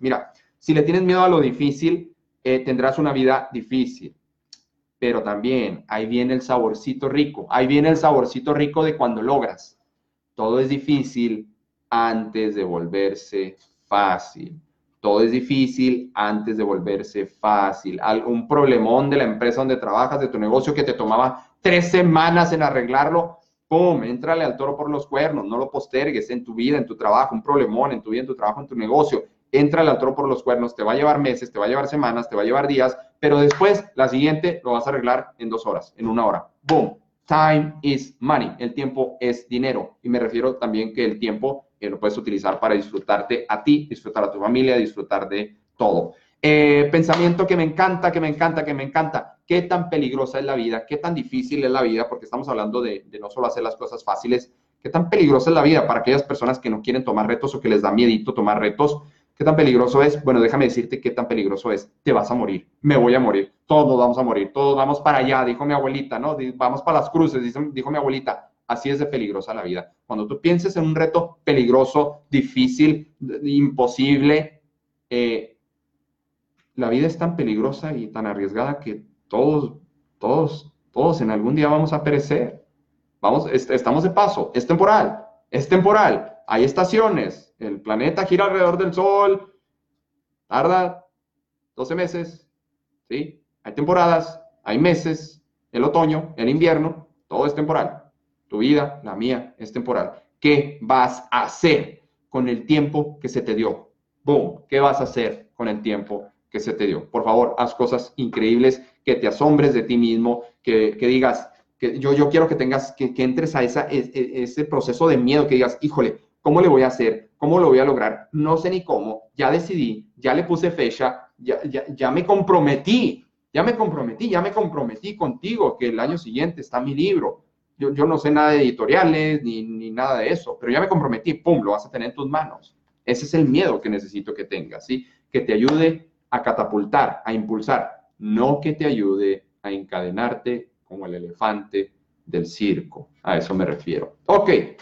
Mira, si le tienes miedo a lo difícil, eh, tendrás una vida difícil. Pero también ahí viene el saborcito rico, ahí viene el saborcito rico de cuando logras. Todo es difícil antes de volverse fácil. Todo es difícil antes de volverse fácil. Algún problemón de la empresa donde trabajas, de tu negocio que te tomaba tres semanas en arreglarlo, ¡pum! Entrale al toro por los cuernos, no lo postergues en tu vida, en tu trabajo, un problemón en tu vida, en tu trabajo, en tu negocio. Entrale al toro por los cuernos, te va a llevar meses, te va a llevar semanas, te va a llevar días, pero después, la siguiente, lo vas a arreglar en dos horas, en una hora. ¡Boom! Time is money. El tiempo es dinero. Y me refiero también que el tiempo eh, lo puedes utilizar para disfrutarte a ti, disfrutar a tu familia, disfrutar de todo. Eh, pensamiento que me encanta, que me encanta, que me encanta. ¿Qué tan peligrosa es la vida? ¿Qué tan difícil es la vida? Porque estamos hablando de, de no solo hacer las cosas fáciles. ¿Qué tan peligrosa es la vida para aquellas personas que no quieren tomar retos o que les da miedito tomar retos? ¿Qué tan peligroso es? Bueno, déjame decirte qué tan peligroso es. Te vas a morir, me voy a morir, todos vamos a morir, todos vamos para allá, dijo mi abuelita, ¿no? Vamos para las cruces, dijo mi abuelita. Así es de peligrosa la vida. Cuando tú pienses en un reto peligroso, difícil, imposible, eh, la vida es tan peligrosa y tan arriesgada que todos, todos, todos en algún día vamos a perecer. Vamos, estamos de paso, es temporal, es temporal. Hay estaciones, el planeta gira alrededor del Sol, tarda 12 meses, ¿sí? Hay temporadas, hay meses, el otoño, el invierno, todo es temporal. Tu vida, la mía, es temporal. ¿Qué vas a hacer con el tiempo que se te dio? Boom, ¿qué vas a hacer con el tiempo que se te dio? Por favor, haz cosas increíbles, que te asombres de ti mismo, que, digas, que yo, yo quiero que tengas, que, entres a esa, e, e, ese proceso de miedo, que digas, híjole, ¿Cómo le voy a hacer? ¿Cómo lo voy a lograr? No sé ni cómo. Ya decidí, ya le puse fecha, ya, ya, me comprometí, ya me comprometí, ya me comprometí contigo que el año siguiente está mi libro. Yo, yo no sé nada de editoriales ni, ni, nada de eso, pero ya me comprometí, ¡pum!, lo vas a tener en tus manos. Ese es el miedo que necesito que tengas, ¿sí? Que te ayude a catapultar, a impulsar, no que te ayude a encadenarte como el elefante del circo. A eso me refiero. Ok,